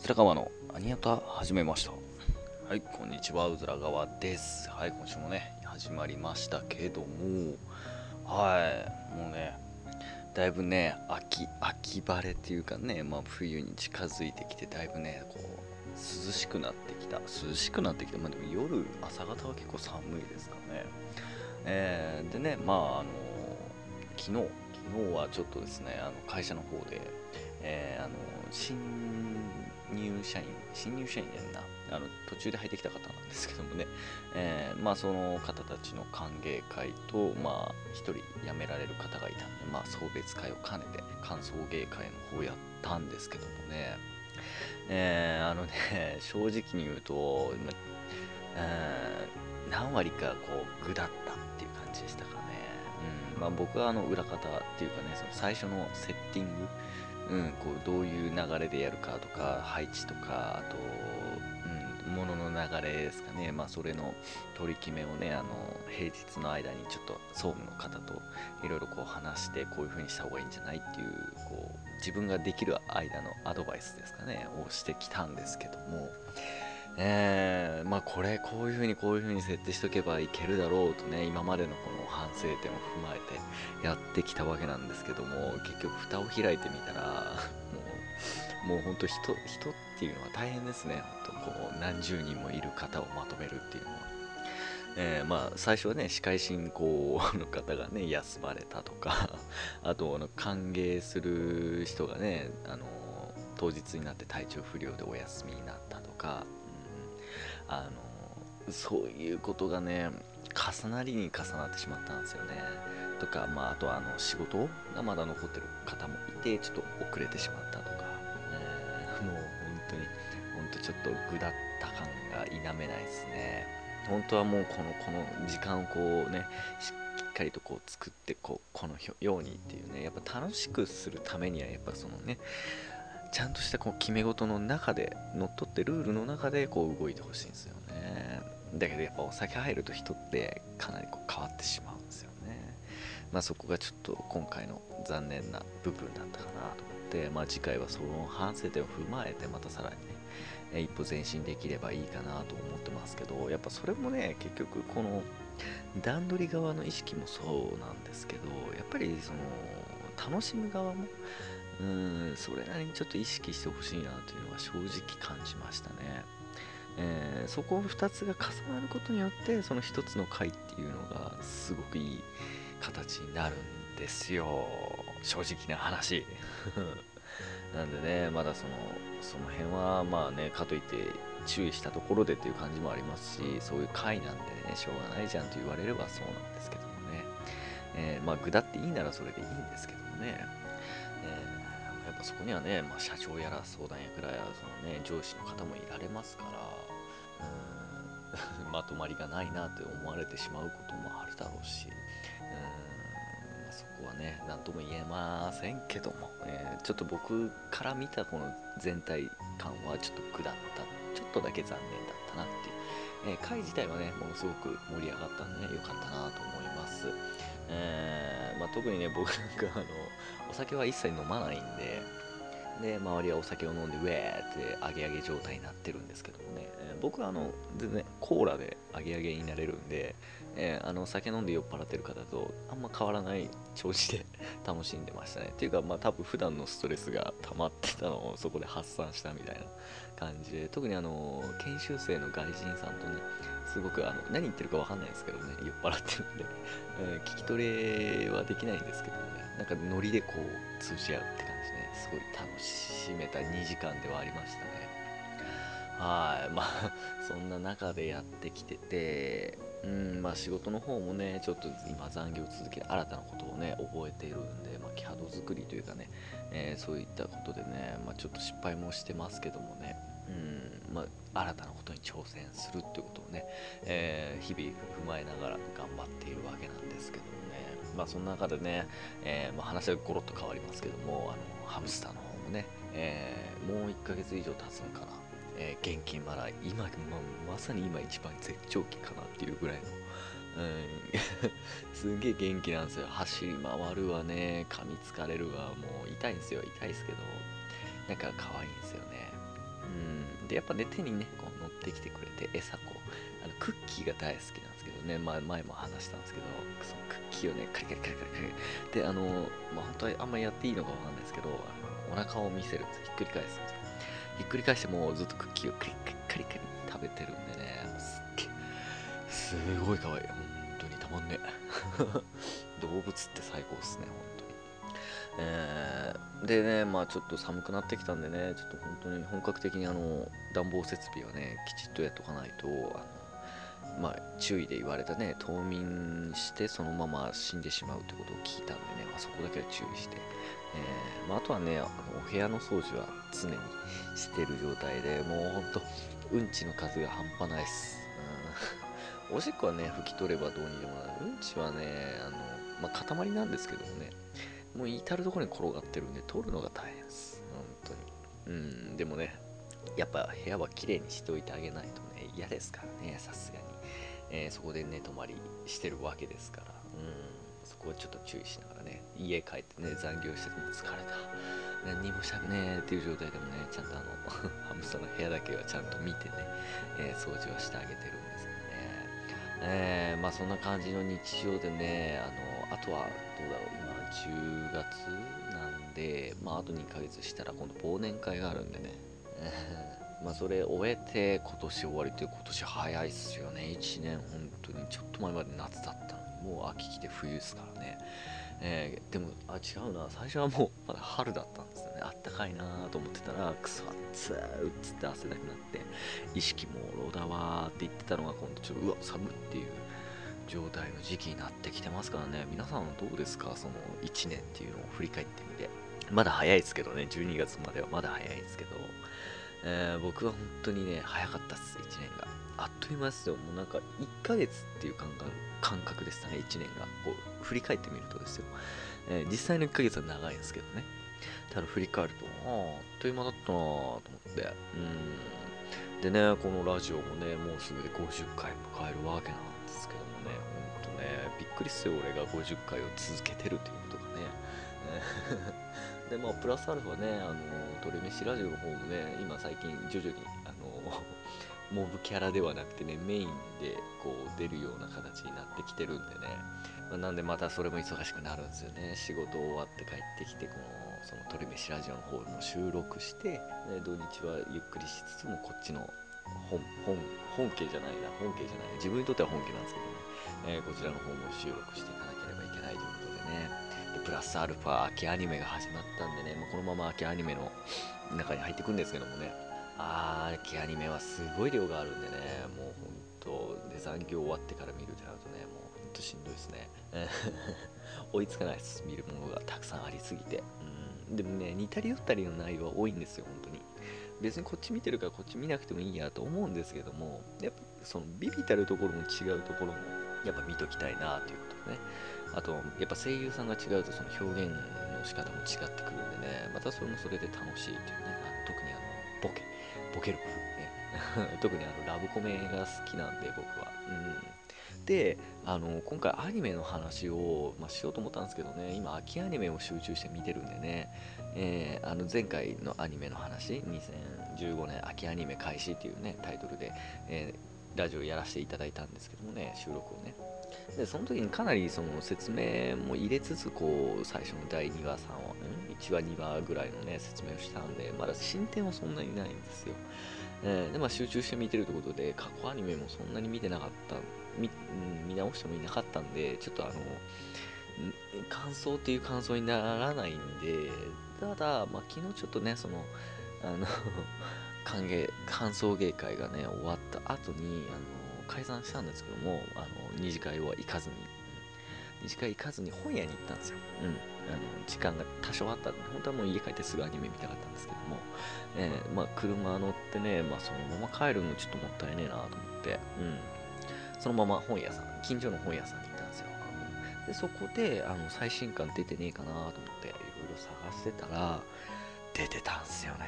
ずら川のアニアタ始めました。はいこんにちはうずら川です。はい今週もね始まりましたけども。はいもうねだいぶね秋秋晴れっていうかねまあ冬に近づいてきてだいぶねこう涼しくなってきた。涼しくなってきた。まあでも夜朝方は結構寒いですかね。えー、でねまああの昨日昨日はちょっとですねあの会社の方でえー、あの新入社員新入社員やんな。あの途中で入ってきた方なんですけどもね、えー、まあその方たちの歓迎会とまあ一人辞められる方がいたんでまあ送別会を兼ねて歓送迎会の方やったんですけどもね。えー、あのね 正直に言うと、えー、何割かこう具だったっていう感じでしたかね、うん。まあ、僕はあの裏方っていうかねその最初のセッティングうん、こうどういう流れでやるかとか配置とかあと、うん、物の流れですかね、まあ、それの取り決めをねあの平日の間にちょっと総務の方といろいろ話してこういう風にした方がいいんじゃないっていうこう自分ができる間のアドバイスですかねをしてきたんですけども。えー、まあこれこういう風にこういう風に設定しとけばいけるだろうとね今までのこの反省点を踏まえてやってきたわけなんですけども結局蓋を開いてみたらもうもう本当人人っていうのは大変ですね本当こう何十人もいる方をまとめるっていうのは。えー、まあ最初はね司会進行の方がね休まれたとかあとあの歓迎する人がねあの当日になって体調不良でお休みになったとかあのそういうことがね重なりに重なってしまったんですよね。とか、まあ、あとはあの仕事がまだ残ってる方もいてちょっと遅れてしまったとか、えー、もう本当に本当ちょっとぐだった感が否めないですね。本当はもうこのこの時間をこうねしっかりとこう作ってこうこのようにっていうねやっぱ楽しくするためにはやっぱそのねちゃんとしたこう決め事の中で乗っ取ってルールの中でこう動いてほしいんですよね。だけどやっぱお酒入ると人ってかなりこう変わってしまうんですよね。まあそこがちょっと今回の残念な部分だったかなと思ってまあ次回はその反省点を踏まえてまたさらにね一歩前進できればいいかなと思ってますけどやっぱそれもね結局この段取り側の意識もそうなんですけどやっぱりその楽しむ側もうんそれなりにちょっと意識してほしいなというのは正直感じましたね、えー、そこ2つが重なることによってその1つの回っていうのがすごくいい形になるんですよ。正直な話。なんでねまだそのその辺はまあねかといって注意したところでっていう感じもありますしそういう回なんでねしょうがないじゃんと言われればそうなんですけどもね、えー、まあ具だっていいならそれでいいんですけどもね、ぱそこにはね、まあ、社長やら相談役らやその、ね、上司の方もいられますからうん まとまりがないなって思われてしまうこともあるだろうしうん、まあ、そこはね何とも言えませんけども、えー、ちょっと僕から見たこの全体感はちょっと下ったちょっとだけ残念だったなっていう、えー、会自体はねものすごく盛り上がったんでね良かったなと思います、えーまあ、特にね僕なんかあのお酒は一切飲まないんで、で、周りはお酒を飲んで、ウェーってアゲアゲ状態になってるんですけどもね、えー、僕はあの、全然コーラでアゲアゲになれるんで、えー、あの、酒飲んで酔っ払ってる方とあんま変わらない調子で 楽しんでましたね。っていうか、まあ多分普段のストレスが溜まってたのをそこで発散したみたいな感じで、特にあの、研修生の外人さんとね、すごくあの何言ってるか分かんないですけどね、酔っ払ってるんで、え ー、聞き取れはできないんですけどね、なんかノリでこう通じ合うって感じね。すごい楽しめた2時間ではありましたね。はい。まあそんな中でやってきててうんまあ仕事の方もねちょっと今残業続け新たなことをね覚えているんで、まあ、キャド作りというかね、えー、そういったことでね、まあ、ちょっと失敗もしてますけどもね。うん。まあ、新たなことに挑戦するっていうことをね、えー、日々踏まえながら頑張っているわけなんですけどもね。まあその中でね、えー、まあ、話はゴロッと変わりますけども、あのハムスターの方もね、えー、もう1ヶ月以上経つのかな、えー、現金払い、今、まあ、まさに今一番絶頂期かなっていうぐらいの、うん、すげえ元気なんですよ。走り回るわね、噛みつかれるわ、もう痛いんですよ、痛いですけど、なんか可愛いんですよ。でやっぱね手にねこう乗ってきてくれて餌こうあのクッキーが大好きなんですけどね、まあ、前も話したんですけどそのクッキーをねカリカリカリカリカリであのまあ本当はあんまりやっていいのかわかんないですけどあのお腹を見せるんですひっくり返すんですよ。ひっくり返してもうずっとクッキーをカリカリカリカリ食べてるんでねすっげえすごい可愛い。本当にたまんね 動物って最高っすね本当えー、でねまあちょっと寒くなってきたんでねちょっと本当に本格的にあの暖房設備はねきちっとやっとかないとあのまあ、注意で言われたね冬眠してそのまま死んでしまうということを聞いたんでね、まあ、そこだけは注意して、えーまあ、あとはねあのお部屋の掃除は常にしてる状態でもうほんとうんちの数が半端ないっす、うん、おしっこはね拭き取ればどうにでもなる。うんちはねあの、まあ、塊なんですけどもねもう至る所に転がってるんで取るのが大変です。本当に。うんでもねやっぱ部屋は綺麗にしておいてあげないとね嫌ですからねさすがに。えー、そこで寝泊まりしてるわけですから、うん、そこはちょっと注意しながらね、家帰ってね、残業してても疲れた。何にもしたくねえっていう状態でもね、ちゃんとあの、ハムスターの部屋だけはちゃんと見てね、えー、掃除はしてあげてるんですけどね。えー、まあそんな感じの日常でね、あの、あとはどうだろう、10月なんで、まああと2ヶ月したら今度忘年会があるんでね。まあそれ終えて今年終わりという今年早いっすよね。1年本当にちょっと前まで夏だった。のにもう秋来て冬ですからね、えー、でもあ違うな。最初はもうまだ春だったんですよね。あったかいなと思ってたらくそ暑いうっつって汗だくなって意識もろだわーって言ってたのが今度ちょっとうわ寒っていう。状態の時期になってきてますからね皆さんはどうですか？その1年っていうのを振り返ってみてまだ早いですけどね12月まではまだ早いですけどえー、僕は本当にね、早かったっす、1年が。あっという間ですよ。もうなんか、1ヶ月っていう感覚感覚でしたね、1年が。こう、振り返ってみるとですよ。えー、実際の1ヶ月は長いですけどね。ただ振り返ると、ああ、あっという間だったなぁと思って。うん。でね、このラジオもね、もうすぐで50回迎えるわけなんですけどもね、ほんとね、びっくりっすよ、俺が50回を続けてるということがね。で、まあ、プラスアルファね、あの、トレメシラジオの方もね、今最近徐々に、あの、モブキャラではなくてね、メインでこう出るような形になってきてるんでね、まあ、なんでまたそれも忙しくなるんですよね。仕事終わって帰ってきて、この、そのトレメシラジオの方も収録して、土日はゆっくりしつつもこっちの本、本、本家じゃないな、本家じゃない、自分にとっては本家なんですけどね、えー、こちらの方も収録していかなければいけないということでねで、プラスアルファ秋アニメが始まったんでね、まあ、このまま秋アニメの中に入っていくんですけどもね、あー、秋アニメはすごい量があるんでね、もう本当、で残業終わってから見るってなるとね、もう本当しんどいですね。追いつかないです、見るものがたくさんありすぎて。うん、でもね、似たり寄ったりの内容は多いんですよ、本当に。別にこっち見てるからこっち見なくてもいいやと思うんですけども、やっぱそのビビたるところも違うところもやっぱ見ときたいなということね。あと、やっぱ声優さんが違うとその表現の仕方も違ってくるんでね、またそれもそれで楽しいというね、あ特にあの、ボケ、ボケるね。特にあの、ラブコメが好きなんで、僕は。うん。で、あの、今回アニメの話を、まあ、しようと思ったんですけどね、今、秋アニメを集中して見てるんでね、えー、あの前回のアニメの話、2015年秋アニメ開始っていうね、タイトルで、えー、ラジオやらせていただいたんですけどもね、収録をね。でその時にかなりその説明も入れつつこう最初の第2話3話、うん、1話2話ぐらいのね説明をしたんでまだ進展はそんなにないんですよ、えー、でまあ集中して見てるということで過去アニメもそんなに見てなかった見,、見直してもいなかったんでちょっとあの感想っていう感想にならないんでただ、まあ、昨日ちょっとねそのあの 歓迎感想芸会がね終わった後にあの解散したんですけども、あの、二次会は行かずに、二次会行かずに本屋に行ったんですよ。うん。あの、時間が多少あったんで、本当はもう家帰ってすぐアニメ見たかったんですけども、えー、まあ、車乗ってね、まあ、そのまま帰るのちょっともったいねえなと思って、うん。そのまま本屋さん、近所の本屋さんに行ったんですよ。で、そこで、あの、最新刊出てねえかなと思って、いろいろ探してたら、出てたんすよね。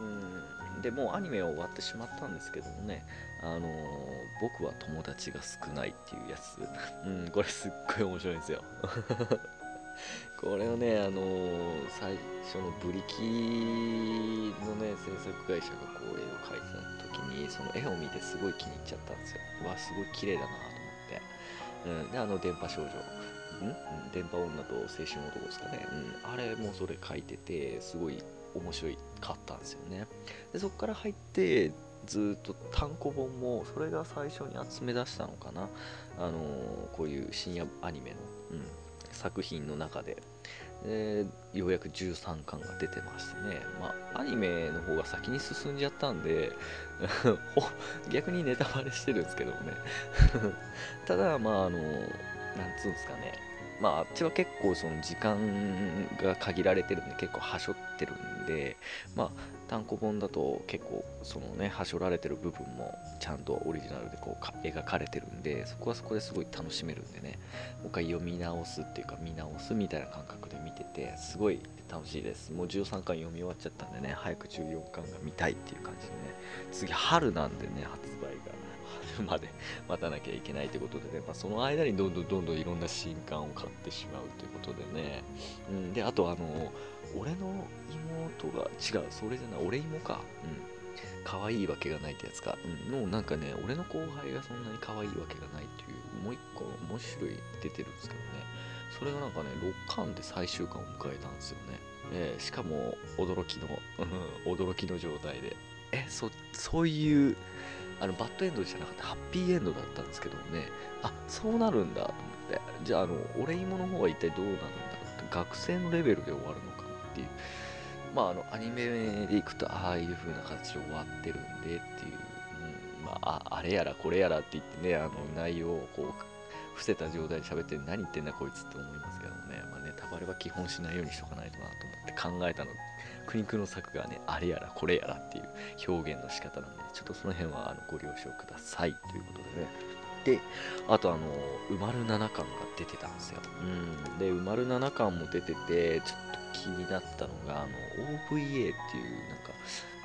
うん。でもうアニメは終わってしまったんですけどもね、あのー、僕は友達が少ないっていうやつ、うん、これすっごい面白いんですよ。これをね、あのー最初のブリキのね、制作会社がこう絵を描いてたに、その絵を見てすごい気に入っちゃったんですよ。うわ、すごい綺麗だなと思って。うん、で、あの、電波少女。ん？電波女と青春男ですかね。うん、あれもそれ描いてて、すごい面白いかったんですよね。で、そこから入って、ずっと単行本もそれが最初に集め出したのかなあのーこういう深夜アニメの、うん、作品の中でようやく13巻が出てましてね、まあ、アニメの方が先に進んじゃったんで 逆にネタバレしてるんですけどもね。ただまああのなんつうんですかね。まああっちは結構その時間が限られてるんで結構はしょってるんでまあ単行本だと結構そのねはしょられてる部分もちゃんとオリジナルでこうか描かれてるんでそこはそこですごい楽しめるんでねもう一回読み直すっていうか見直すみたいな感覚で見ててすごい楽しいです。もう13巻読み終わっちゃったんでね早く14巻が見たいっていう感じでね次春なんでね発売が。まで待たなきゃいけないということでね、まあ、その間にどんどんどんどんいろんな新刊を買ってしまうということでね、うん、であとあの俺の妹が違うそれじゃない俺妹か。うん。可愛いわけがないってやつか、うん、のなんかね俺の後輩がそんなに可愛いわけがないっていうもう一個面白い出てるんですけどね。それがなんかね6巻で最終巻を迎えたんですよね、えーしかも驚きの驚きの状態で。えそそういうあのバッドエンドじゃなかったハッピーエンドだったんですけどもね。あそうなるんだと思って。じゃああの俺芋の方は一体どうなるんだろうって学生のレベルで終わるのかっていう。まああのアニメでいくとああいう風な形で終わってるんでっていう、うん、まあああれやらこれやらって言ってねあの内容をこう伏せた状態で喋って何言ってんだこいつって思いますけどもね、まあ、ネタバレは基本しないようにしとかないとなと思って考えたの。苦肉の策がねあれやらこれやらっていう表現の仕方なんでちょっとその辺はあのご了承くださいということでね。であとあの「うまる七巻」が出てたんですよ、うん、で「うまる七巻」も出ててちょっと気になったのがあの OVA っていう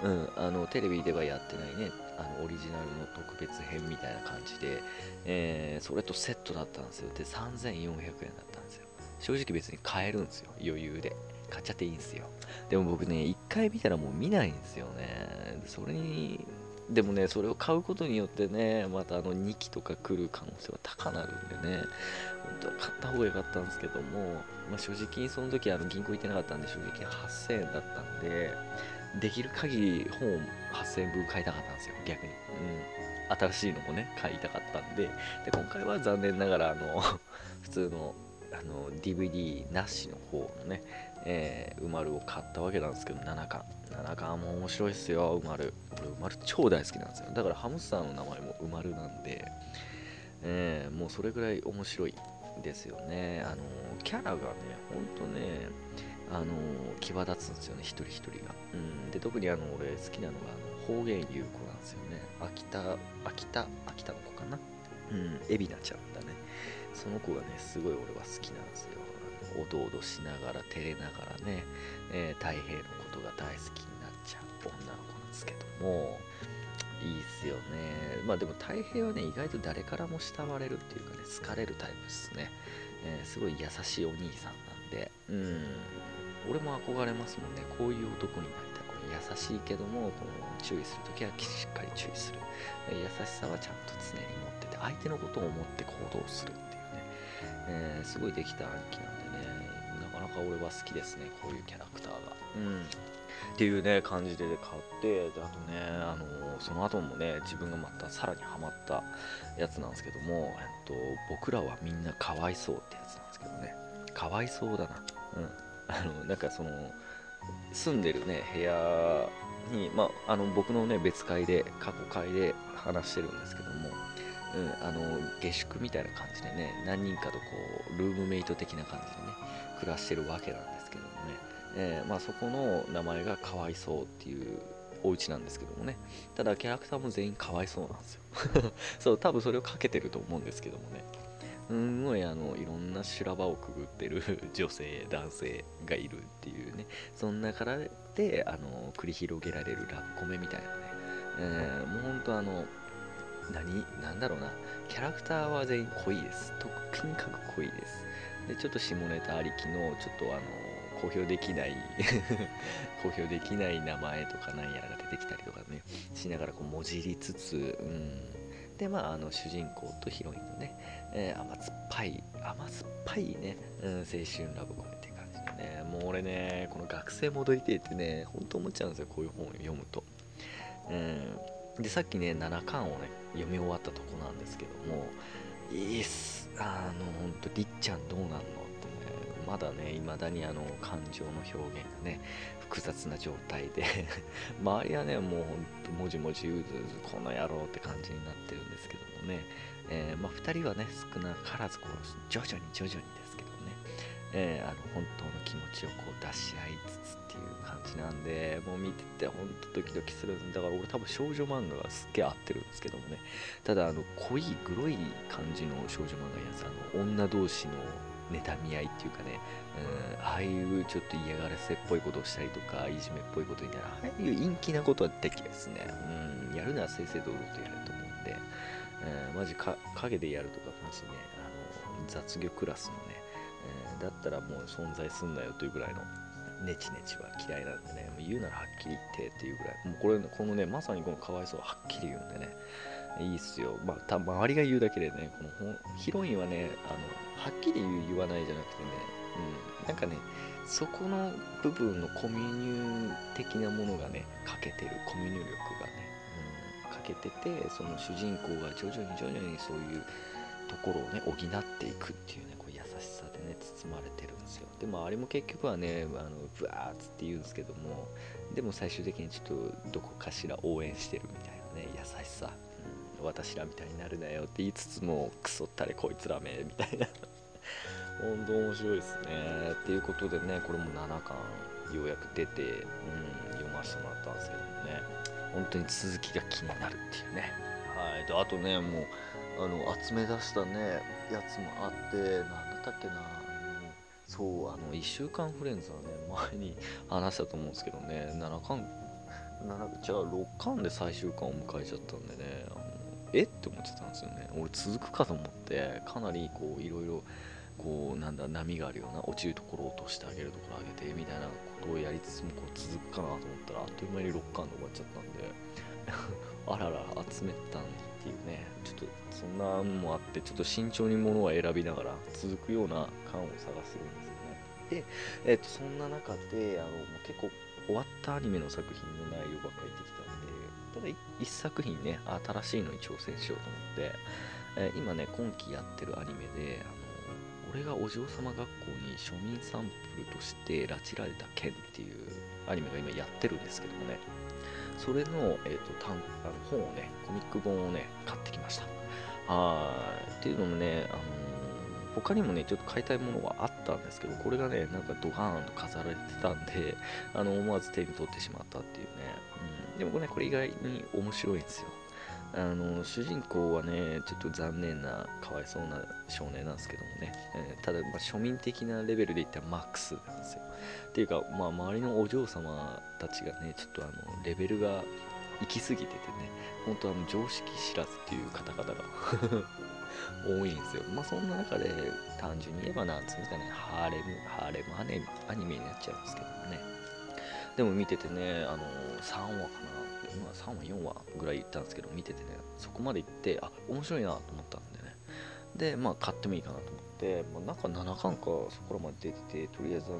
なんか、うん、あのテレビではやってないねあのオリジナルの特別編みたいな感じで、えーそれとセットだったんですよ。で3400円だったんですよ。正直別に買えるんですよ。余裕で。買っちゃっていいんですよ。でも僕ね1回見たらもう見ないんですよね。それにでもねそれを買うことによってねまたあの2期とか来る可能性は高なるんでね本当は買った方が良かったんですけども、まあ、正直その時あの銀行行ってなかったんで正直8000円だったんでできる限り本を8000円分買いたかったんですよ逆に、うん、新しいのもね買いたかったんで。で今回は残念ながらあの 普通のあの DVD なしの方のね、えー、うまるを買ったわけなんですけど7巻。7巻も面白いっすようまる俺うまる超大好きなんですよ。だからハムスターの名前もうまるなんで、えーもうそれぐらい面白いですよね。あのキャラがねほんとねあの際立つんですよね一人一人が、うん、で特にあの俺好きなのがあの方言優子なんですよね。秋田秋田秋田の子かな。うん。海老名ちゃんだね。その子がねすごい俺は好きなんですよ。おどおどしながら照れながらね、えー太平のことが大好きになっちゃう女の子なんですけどもいいっすよね。まあでも太平はね意外と誰からも慕われるっていうかね好かれるタイプですね、えーすごい優しいお兄さんなんで。うん。俺も憧れますもんね。こういう男になりたい。優しいけどもこの注意するときはしっかり注意する。優しさはちゃんと常に持ってて相手のことを思って行動するっていうね、えーすごいできた兄貴なんでなかなか俺は好きですねこういうキャラクターが。うん。っていうね感じで買ってであとねあのその後もね自分がまたさらにハマったやつなんですけども、えっと、僕らはみんなかわいそうってやつなんですけどね。かわいそうだな。うん。あのなんかその住んでるね部屋に、まあ、あの僕のね別会で過去会で話してるんですけども、うん、あの下宿みたいな感じでね何人かとこうルームメイト的な感じでね暮らしてるわけなんですけどもね、えーまあ、そこの名前がかわいそうっていうお家なんですけどもね。ただキャラクターも全員かわいそうなんですよ。そう多分それをかけてると思うんですけどもね。すんごいあのいろんな修羅場をくぐってる女性男性がいるっていうね。そんなからであの繰り広げられるラブコメみたいなね、えーもうほんとあの何なんだろうな。キャラクターは全員濃いです。とにかく濃いです。でちょっと下ネタありきのちょっとあの公表できない 公表できない名前とかなんやらが出てきたりとかねしながらこうもじりつつ、うん、でまああの主人公とヒロインのね、えー、甘酸っぱい甘酸っぱいね、うん、青春ラブコメっていう感じでねもう俺ねこの学生戻りてえってね本当思っちゃうんですよこういう本を読むと、うん、でさっきね7巻をね読み終わったとこなんですけどもいいっす。あのほんとりっちゃんどうなんのってね。まだね、未だにあの感情の表現がね、複雑な状態で。周りはね、もうほんともじもじうずうず、この野郎って感じになってるんですけどもね、えー、まあ、2人はね、少なからずこう、徐々に徐々にですけどね、えー、あの本当の気持ちをこう出し合いつつなんで、もう見ててほんとドキドキする。んだから俺多分少女漫画がすっげえ合ってるんですけどもね、ただあの濃いグロい感じの少女漫画やつ、あの女同士の妬み合いっていうかね、うん、ああいうちょっと嫌がらせっぽいことをしたりとか、いじめっぽいことになる、ああいう陰気なことはできですね、うん、やるなら正々堂々とやると思うんで、うん、マジか影でやるとか、マジね、あの雑魚クラスのね、うん、だったらもう存在すんなよというぐらいのネチネチは嫌いなんでね、もう言うならはっきり言ってっていうぐらい、もうこれ、このね、まさにこのかわいそうはっきり言うんでね、いいっすよ。まあ、た周りが言うだけでね、このヒロインはね、あの、はっきり言わないじゃなくてね、うん、なんかね、そこの部分のコミュニュー的なものがね、欠けてる、コミュニュ力がね、うん、欠けてて、その主人公が徐々に徐々にそういうところをね、補っていくっていうね、こう優しさでね、包まれてるでもあれも結局はね、あのブワーッつって言うんですけども、でも最終的にちょっとどこかしら応援してるみたいなね、優しさ。私らみたいになるなよって言いつつもクソったれこいつらめみたいな。本当面白いですね。っていうことでねこれも7巻ようやく出て、うん、読ませてもらったんですけどもね。本当に続きが気になるっていうね。はい。であとねもうあの集め出したねやつもあって何だったっけなそうあの1週間フレンズはね前に話したと思うんですけどね7巻7じゃあ6巻で最終巻を迎えちゃったんでねあのえ？って思ってたんですよね。俺続くかと思ってかなりこういろいろこうなんだ波があるような落ちるところを落としてあげるところ上げてみたいなことをやりつつもこう続くかなと思ったらあっという間に6巻で終わっちゃったんで あらら集めたんっていうね。ちょっとそんなのもあってちょっと慎重に物は選びながら続くような巻を探してるんですよね。で、えー、とそんな中であの結構終わったアニメの作品の内容ばっかりてきたんでただ1作品ね新しいのに挑戦しようと思って、えー、今ね今期やってるアニメであの俺がお嬢様学校に庶民サンプルとして拉致られた剣っていうアニメが今やってるんですけどもね。それの,、えーと、とあの本をねコミック本をね買ってきましたはいっていうのもねあの他にもね、ちょっと買いたいものはあったんですけど、これがね、なんかドカーンと飾られてたんで、あの、思わず手に取ってしまったっていうね。うん、でもね、これ意外に面白いんですよ。あの、主人公はね、ちょっと残念な、かわいそうな少年なんですけどもね、えー、ただ、まあ、庶民的なレベルで言ったらマックスなんですよ。っていうか、まあ、周りのお嬢様たちがね、ちょっとあの、レベルが行き過ぎててね、本当あの、常識知らずっていう方々が 多いんですよ。まあそんな中で単純に言えばなんつうんですかね、ハーレム、ハーレムアニアニメになっちゃうんですけどもね。でも見ててね、あの3話かな、今3話、4話ぐらい行ったんですけど、見ててね、そこまで行って、あ、面白いなと思ったんでね。で、まあ買ってもいいかなと思って、まあ、なんか7巻かそこらまで出てて、とりあえずあの、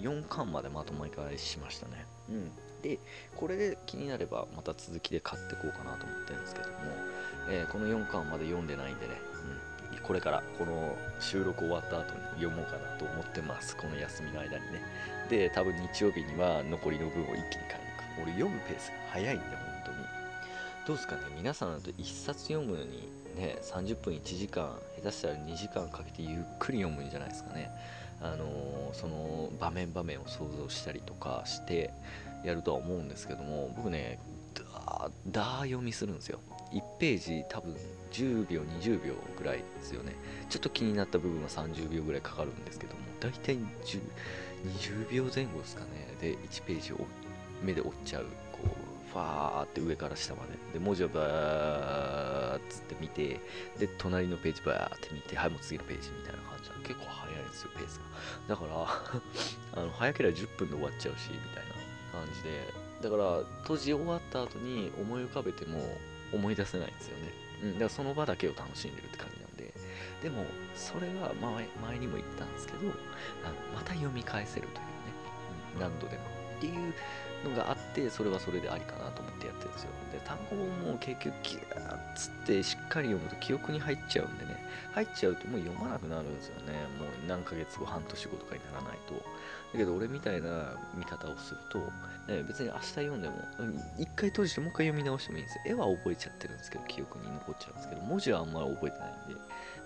4巻までまとまり買いしましたね。うん。で、これで気になればまた続きで買ってこうかなと思ってるんですけども、えー、この4巻まで読んでないんでね、うん、これからこの収録終わった後に読もうかなと思ってます。この休みの間にね。で、多分日曜日には残りの分を一気に買い。俺読むペースが早いんだ、本当に。どうですかね皆さんだと1冊読むのにね、30分1時間、下手したら2時間かけてゆっくり読むんじゃないですかね。あのー、その場面場面を想像したりとかしてやるとは思うんですけども僕ねだだ読みするんですよ1ページ多分10秒20秒ぐらいですよねちょっと気になった部分は30秒ぐらいかかるんですけども大体10 20秒前後ですかねで1ページを目で追っちゃう。こうファーって上から下まで。で文字をバーッつって見てで隣のページバーって見てはいもう次のページみたいな感じ結構早いんですよペースが。だから あの早ければ10分で終わっちゃうしみたいな感じで。だから閉じ終わった後に思い浮かべても思い出せないんですよね、うん、だからその場だけを楽しんでるって感じなんで。でもそれは前前にも言ったんですけどあのまた読み返せるというね、うん、何度でも。っていうのがあってそれはそれでありかなと思ってやってるんですよで単語も結局ギューッつってしっかり読むと記憶に入っちゃうんでね入っちゃうともう読まなくなるんですよねもう何ヶ月後半年後とかにならないとだけど俺みたいな見方をすると、ね、別に明日読んでも一回閉じてもう一回読み直してもいいんですよ絵は覚えちゃってるんですけど記憶に残っちゃうんですけど文字はあんまり覚えてないんで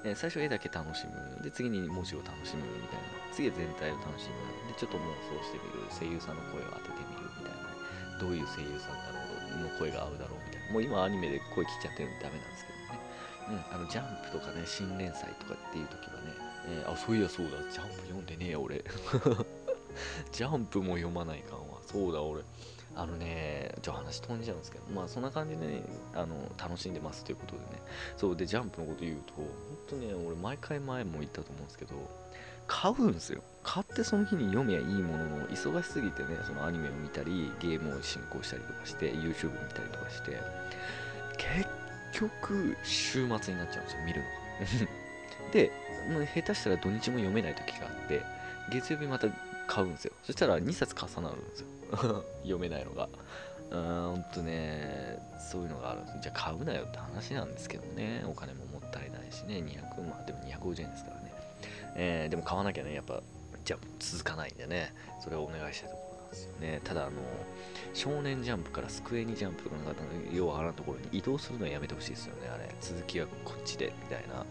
え最初絵だけ楽しむ。で、次に文字を楽しむみたいな。次は全体を楽しむ。で、ちょっと妄想してみる。声優さんの声を当ててみる。どういう声優さんだろうの声が合うだろうみたいな。もう今アニメで声切っちゃってるんでダメなんですけどね。うん、あの、ジャンプとかね、新連載とかっていう時はね、えー、あ、そういやそうだ、ジャンプ読んでねえよ、俺。ジャンプも読まないかんわ。そうだ、俺。あのね、ちょ話飛んじゃうんですけど、まあそんな感じでね、あの楽しんでますということでね、そうで、ジャンプのこと言うと、本当ね、俺毎回前も言ったと思うんですけど、買うんですよ。買ってその日に読みゃいいものの、忙しすぎてね、そのアニメを見たり、ゲームを進行したりとかして、YouTube 見たりとかして、結局、週末になっちゃうんですよ、見るのが。で、下手したら土日も読めない時があって、月曜日また買うんですよ。そしたら2冊重なるんですよ。読めないのが。うーん、ほんとね、そういうのがあるんです。じゃあ買うなよって話なんですけどね、お金ももったいないしね、200万、でも250円ですから。えー、でも買わなきゃね、やっぱ、じゃ続かないんでね、それをお願いしたいところなんですよね。ただ、あの、少年ジャンプからスクエニジャンプとかなんか、ようわからんところに移動するのはやめてほしいですよね、あれ。続きはこっちで、みたいな。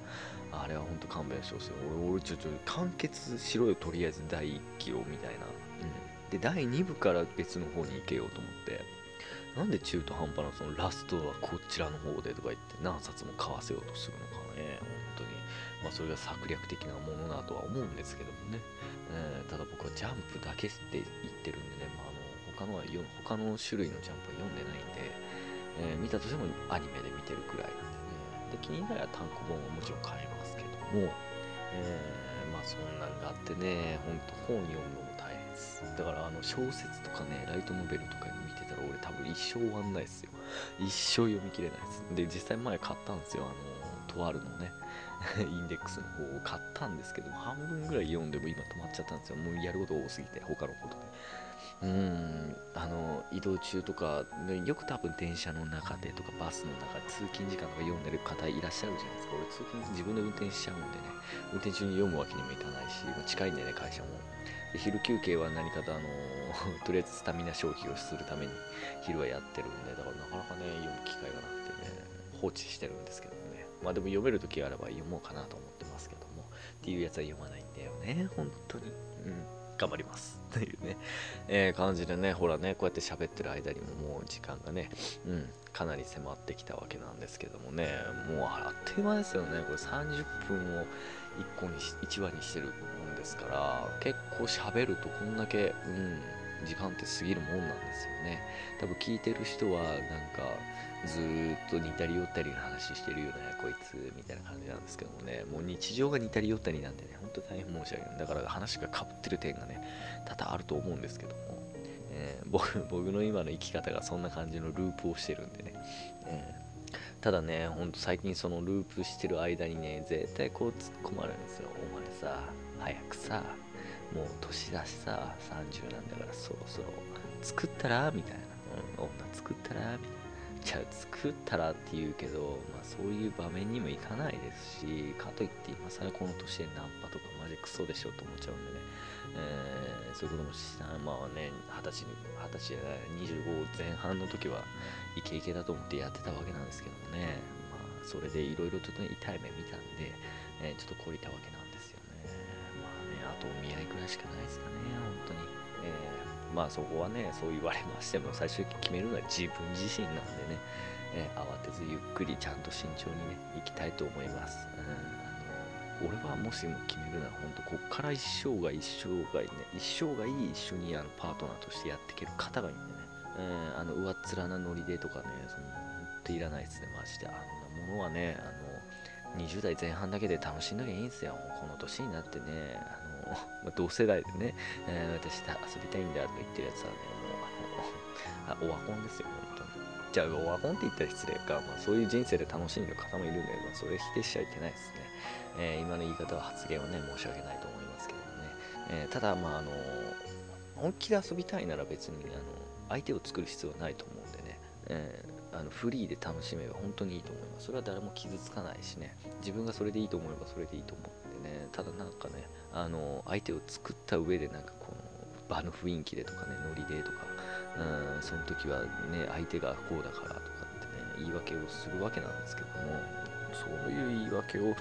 あれは本当勘弁してほしい。俺、俺ちょっと完結しろよ、とりあえず第1期を、みたいな。うん。で、第2部から別の方に行けようと思って。なんで中途半端なそのラストはこちらの方でとか言って何冊も買わせようとするのかね、まあそれが策略的なものだとは思うんですけどもね。えー、ただ僕はジャンプだけって言ってるんでね、まあ、あの他のは他の種類のジャンプは読んでないんで、えー、見たとしてもアニメで見てるくらいなんでね。で、気になれば単行本はもちろん買いますけども、えー、まあそんなんがあってね、ほんと本読むのも大変です。だからあの小説とかね、ライトノベルとか見てたら俺多分一生終わんないですよ。一生読み切れないです。で、実際前買ったんですよ。あの、とあるのね。インデックスの方を買ったんですけど半分ぐらい読んでも今止まっちゃったんですよ。もうやること多すぎて、他のことで。うん、あの、移動中とか、よく多分電車の中でとかバスの中で通勤時間とか読んでる方いらっしゃるじゃないですか。俺通勤自分で運転しちゃうんでね、運転中に読むわけにもいかないし、近いんでね、会社も。昼休憩は何かとあの とりあえずスタミナ消費をするために昼はやってるんで、だからなかなかね、読む機会がなくてね、放置してるんですけど。まあでも読めるときがあれば読もうかなと思ってますけども、っていうやつは読まないんだよね、本当に。うん。頑張ります。というね、えー、感じでね、ほらね、こうやって喋ってる間にももう時間がね、うん、かなり迫ってきたわけなんですけどもね、もうあっという間ですよね、これ30分を1個にし、1話にしてるもんですから、結構喋るとこんだけ、うん、時間って過ぎるもんなんですよね。多分聞いてる人は、なんか、ずっと似たり寄ったりの話してるよね、こいつ、みたいな感じなんですけどもね、もう日常が似たり寄ったりなんでね、ほんと大変申し訳ない。だから話がかぶってる点がね、多々あると思うんですけども、えー、僕僕の今の生き方がそんな感じのループをしてるんでね、えー、ただね、ほんと最近そのループしてる間にね、絶対こう突っ込まれるんですよ。お前さ、早くさ、もう年だしさ、30なんだからそろそろ作ったら？みたいな、うん、女作ったら？みたいな。じゃあ作ったらって言うけど、まあそういう場面にもいかないですし、かといって今更この年でナンパとかマジクソでしょと思っちゃうんでね、えー、そういうこともした、まあね、二十歳、二十歳じゃない、25前半の時はイケイケだと思ってやってたわけなんですけどもね、まあそれでいろいろちょっとね、痛い目見たんで、えー、ちょっと懲りたわけなんですよね。まあね、あとお見合いくらいしかないですかね、本当に。えーまあそこはね、そう言われましても、最終的に決めるのは自分自身なんでね、え、慌てずゆっくりちゃんと慎重にね、行きたいと思います。うん、あの俺はもしも決めるなら、本当こっから一生涯一生涯ね、一生涯一緒にあのパートナーとしてやっていける方がいいんでね、えー、あの上っ面なノリでとかねその本当いらないですねマジであんなものはねあの20代前半だけで楽しんどりゃいいんですよこの年になってね、ま、同世代でね、えー、私遊びたいんだとか言ってるやつはねもうあのあオワコンですよ本当に。じゃあオワコンって言ったら失礼か、まあ、そういう人生で楽しんでる方もいるんで、まあ、それ否定しちゃいけないですね、えー、今の言い方は発言はね申し訳ないと思いますけどね、えー、ただまああの本気で遊びたいなら別にあの相手を作る必要はないと思うんでね、えー、あのフリーで楽しめば本当にいいと思います。それは誰も傷つかないしね。自分がそれでいいと思えばそれでいいと思う。ただなんかねあの相手を作った上でなんかこの場の雰囲気でとかねノリでとかうんその時はね相手がこうだからとかってね言い訳をするわけなんですけどもそういう言い訳を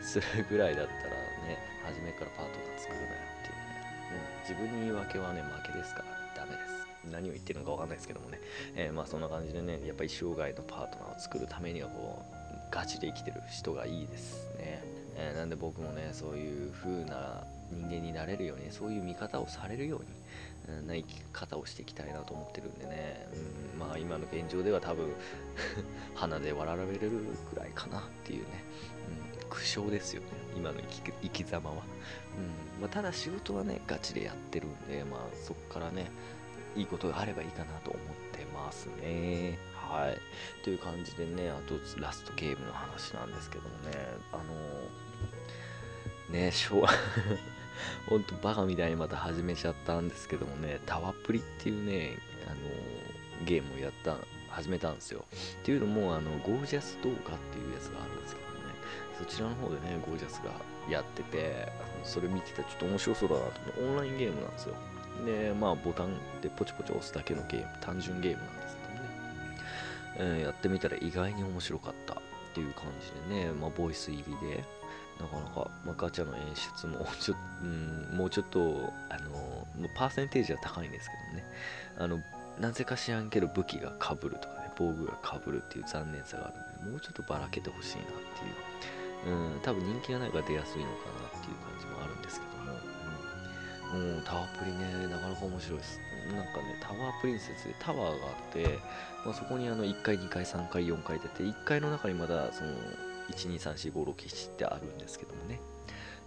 するぐらいだったらね初めからパートナー作るなよっていうね、うん、自分に言い訳はね負けですからダメです。何を言ってるのか分かんないですけどもね、えー、まあそんな感じでねやっぱり生涯のパートナーを作るためにはこうガチで生きてる人がいいですね、えー、なんで僕もねそういう風な人間になれるようにそういう見方をされるようにな生き方をしていきたいなと思ってるんでね、うん、まあ今の現状では多分 鼻で笑われるぐらいかなっていうね、うん、苦笑ですよね。今の生き生き様は、うんまあ、ただ仕事はねガチでやってるんでまあそこからねいいことがあればいいかなと思ってますね。はい。という感じでねあとラストゲームの話なんですけどもね。あね昭和 ほんとバカみたいにまた始めちゃったんですけどもね、タワプリっていうね、あのゲームをやった、始めたんですよ。っていうのも、あの、ゴージャス動画っていうやつがあるんですけどね、そちらの方でね、ゴージャスがやってて、それ見てたらちょっと面白そうだなと思って、オンラインゲームなんですよ。で、まあ、ボタンでポチポチ押すだけのゲーム、単純ゲームなんですけどね、えー、やってみたら意外に面白かったっていう感じでね、まあ、ボイス入りで、なかなか、まあ、ガチャの演出も ちょ、うん、もうちょっとあのパーセンテージは高いんですけどね。あのなぜか知らんけど武器がかぶるとかね防具がかぶるっていう残念さがあるのでもうちょっとばらけてほしいなっていう、うん、多分人気がないから出やすいのかなっていう感じもあるんですけども、うん、もうタワープリねなかなか面白いです。なんかねタワープリンセスでタワーがあって、まあ、そこにあの1階2階3階4階出て1階の中にまだその12345消してあるんですけどもね。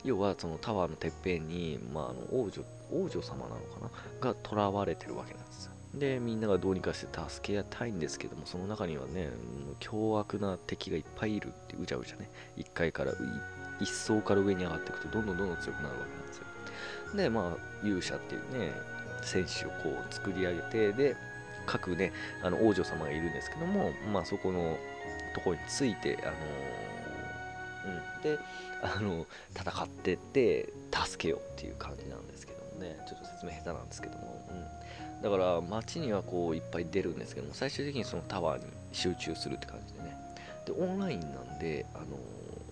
要はそのタワーのてっぺんに、まあ、あの王女王女様なのかな？が囚われてるわけなんですよ。でみんながどうにかして助け合いたいんですけどもその中にはね凶悪な敵がいっぱいいるってうじゃうじゃね？1階から一層から上に上がっていくとどんどんどんどん強くなるわけなんですよ。でまあ勇者っていうね戦士をこう作り上げてで各ねあの王女様がいるんですけどもまあそこのところについてあのうん、であの戦ってって助けようっていう感じなんですけどもね。ちょっと説明下手なんですけども、うん、だから街にはこういっぱい出るんですけども最終的にそのタワーに集中するって感じでね。でオンラインなんであの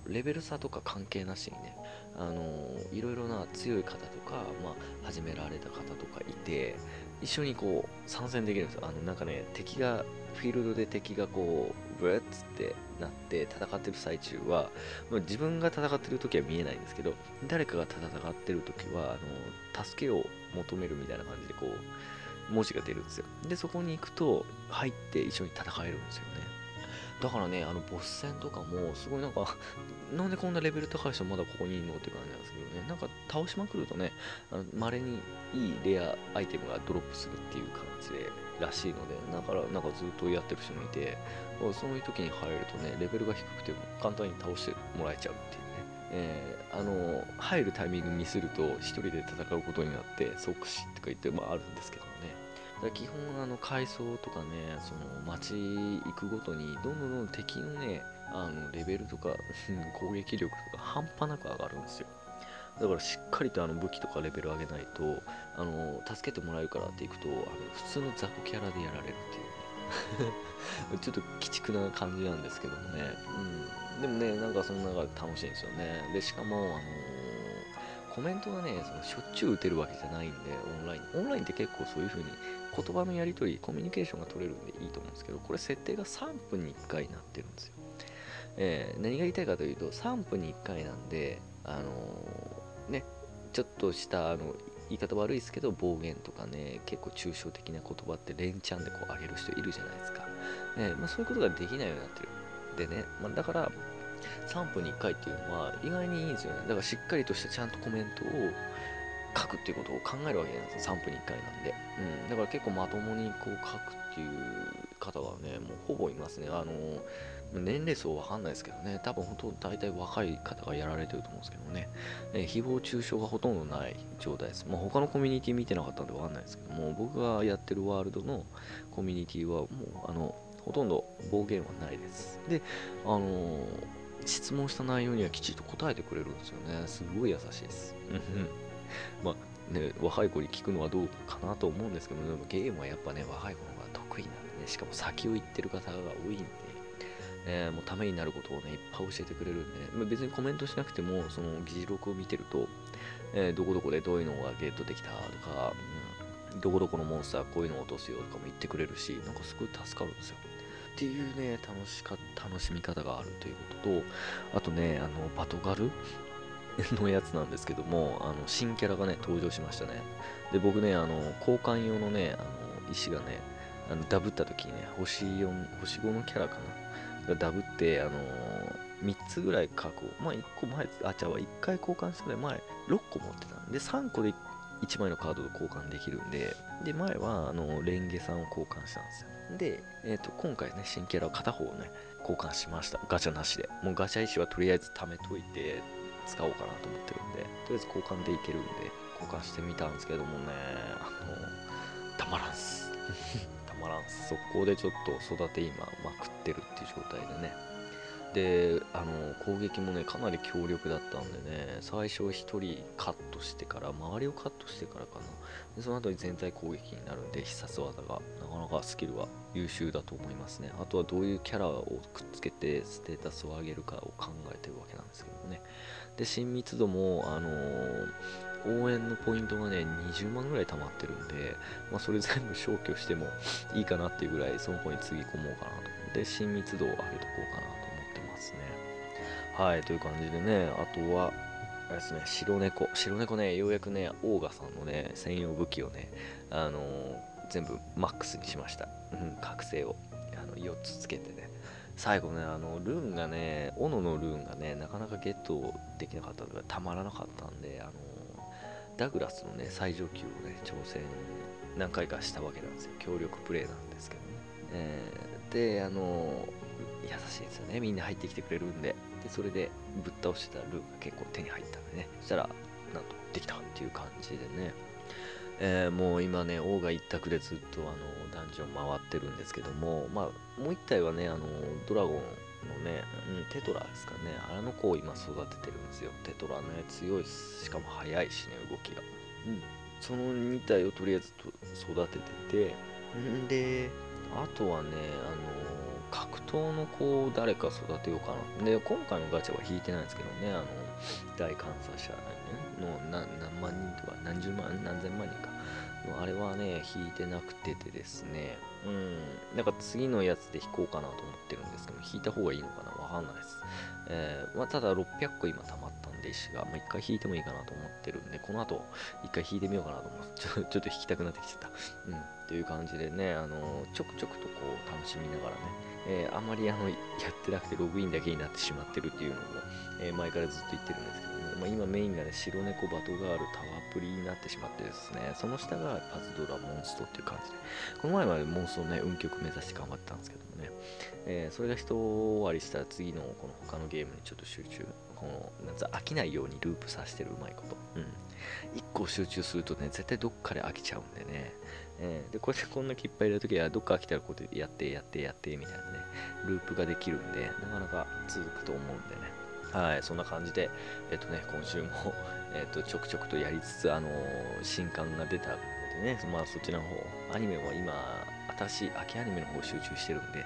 レベル差とか関係なしにねあのいろいろな強い方とか、まあ、始められた方とかいて一緒にこう参戦できるんですよ。あのなんかね敵がフィールドで敵がこうブレッつってなって戦ってる最中は、ま、自分が戦ってる時は見えないんですけど誰かが戦ってる時はあの助けを求めるみたいな感じでこう文字が出るんですよ。でそこに行くと入って一緒に戦えるんですよね。だからね、あのボス戦とかも、すごいなんかなんでこんなレベル高い人まだここにいるのって感じなんですけどね、なんか倒しまくるとね、まれにいいレアアイテムがドロップするっていう感じで、らしいので、だからなんかずっとやってる人もいて、そういう時に入るとね、レベルが低くても簡単に倒してもらえちゃうっていうね。えー、あの入るタイミングミスると1人で戦うことになって即死とか言って、まあ、るんですけどだ基本あの階層とかねその街行くごとにどんどんどんどん敵のねあのレベルとか攻撃力とか半端なく上がるんですよだからしっかりとあの武器とかレベル上げないとあの助けてもらえるからっていくとあの普通の雑魚キャラでやられるっていう。ね ちょっと鬼畜な感じなんですけどもね、うん、でもねなんかその中で楽しいんですよね。でしかもあのコメントがねそのしょっちゅう打てるわけじゃないんでオンライン。オンラインって結構そういう風に言葉のやり取りコミュニケーションが取れるんでいいと思うんですけどこれ設定が3分に1回になってるんですよ、えー、何が言いたいかというと3分に1回なんであのちょっとしたあの言い方悪いですけど暴言とかね結構抽象的な言葉って連チャンでこう上げる人いるじゃないですか、えまあ、そういうことができないようになってる。でね、まあ、だから3分に1回っていうのは意外にいいんですよね。だからしっかりとしたちゃんとコメントを書くっていうことを考えるわけなんですよ3分に1回なんで、うん、だから結構まともにこう書くっていう方はねもうほぼいますね。あの年齢層わかんないですけどね。多分本当大体若い方がやられてると思うんですけどね、え誹謗中傷がほとんどない状態です、まあ、他のコミュニティ見てなかったんでわかんないですけども僕がやってるワールドのコミュニティはもうあのほとんど暴言はないです。であのー質問した内容にはきちっと答えてくれるんですよね。すごい優しいです。まあね、若い子に聞くのはどうかなと思うんですけど、でもゲームはやっぱね、若い子の方が得意なんでね、しかも先を行ってる方が多いんで、えー、もうためになることをね、いっぱい教えてくれるんで、まあ、別にコメントしなくても、その議事録を見てると、えー、どこどこでどういうのがゲットできたとか、うん、どこどこのモンスターこういうのを落とすよとかも言ってくれるし、なんかすごい助かるんですよ。っていうね、楽しか、楽しみ方があるということと、あとね、あの、バトガル のやつなんですけども、あの、新キャラがね、登場しましたね。で、僕ね、あの、交換用のね、あの、石がね、あのダブった時にね、星4、星5のキャラかなダブって、あの3つぐらい過去、まあ1個前、あ、じゃあ1回交換したら前、6個持ってたんで、3個で1枚のカードと交換できるんで、で、前は、あの、レンゲさんを交換したんですよ。で、えーと、今回ね、新キャラを片方ね、交換しました。ガチャなしで。もうガチャ石はとりあえず貯めといて使おうかなと思ってるんで、とりあえず交換でいけるんで、交換してみたんですけどもね、あの、たまらんす。まらんす。速攻でちょっと育て今まくってるっていう状態でね。であの攻撃もねかなり強力だったんでね最初1人カットしてから周りをカットしてからかなでその後に全体攻撃になるんで必殺技がなかなかスキルは優秀だと思いますねあとはどういうキャラをくっつけてステータスを上げるかを考えてるわけなんですけどもねで親密度もあのー、応援のポイントがね20万ぐらい溜まってるんで、まあ、それ全部消去しても いいかなっていうぐらいその子につぎ込もうかなと思って親密度を上げとこうかなと思ってますね。はい、という感じでね、あとは、あれですね、白猫。白猫ね、ようやくね、オーガさんのね、専用武器をね、あのー、全部マックスにしました。うん、覚醒をあの4つつけてね。最後ね、あの、ルーンがね、斧のルーンがね、なかなかゲットできなかったのがたまらなかったんで、あのー、ダグラスのね、最上級をね、挑戦何回かしたわけなんですよ。協力プレイなんですけどね。えー、で、あの優しいですよね。みんな入ってきてくれるんで。でそれでぶっ倒してたルーが結構手に入ったんでね。そしたらなんとできたっていう感じでね。えー、もう今ね、王が一択でずっとあのダンジョン回ってるんですけども、まあ、もう一体はね、あのドラゴンのね、うん、テトラですかね、あの子を今育ててるんですよ。テトラね、強いしかも速いしね、動きが。うん、その2体をとりあえずと育ててて、んで、あとはね、あの格闘の子を誰か育てようかな。で、今回のガチャは引いてないんですけどね、あの、大観察者、の何万人とか何十万、何千万人か。あれはね、引いてなくててですね、うん、なんか次のやつで引こうかなと思ってるんですけど、引いた方がいいのかなわかんないです。えー、まあ、ただ600個今溜まったんで石が、まあ、1回引いてもいいかなと思ってるんで、この後1回引いてみようかなと思って、ちょ っと引きたくなってきちゃった。うん、っていう感じでね、あのちょくちょくとこう楽しみながらね、えー、あんまりあのやってなくてログインだけになってしまってるっていうのも、え、前からずっと言ってるんですけどね、まあ、今メインがね、白猫バトガールタワープリになってしまってですね、その下がパズドラモンストっていう感じで、この前までモンストね、運極目指して頑張ってたんですけどもね、えー、それが一終わりしたら次のこの他のゲームにちょっと集中、このなん飽きないようにループさせてるうまいこと。うん。一個集中するとね、絶対どっかで飽きちゃうんでね、えー、で、こうやってこんなきっぱい入れるときは、どっか飽きたらこうやってやってやってやってみたいなね、ループができるんで、なかなか続くと思うんでね。はい、そんな感じで、えっ、とね、今週もえっと、ちょくちょくとやりつつ、あの、新刊が出たのでね、まあそちらの方、アニメも今、新しい秋アニメの方集中してるんで、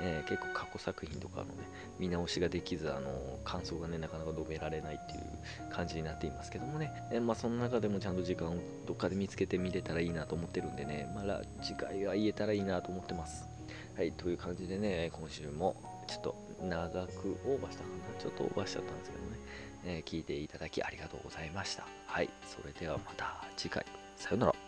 えー、結構過去作品とかのね、見直しができず、あの感想がね、なかなか述べられないっていう感じになっていますけどもね、えー、まあその中でもちゃんと時間をどっかで見つけて見れたらいいなと思ってるんでね、まあ次回は言えたらいいなと思ってます。はい、という感じでね、今週もちょっと長くオーバーしたかな。ちょっとオーバーしちゃったんですけどね、えー聞いていただきありがとうございました。はいそれではまた次回。さようなら。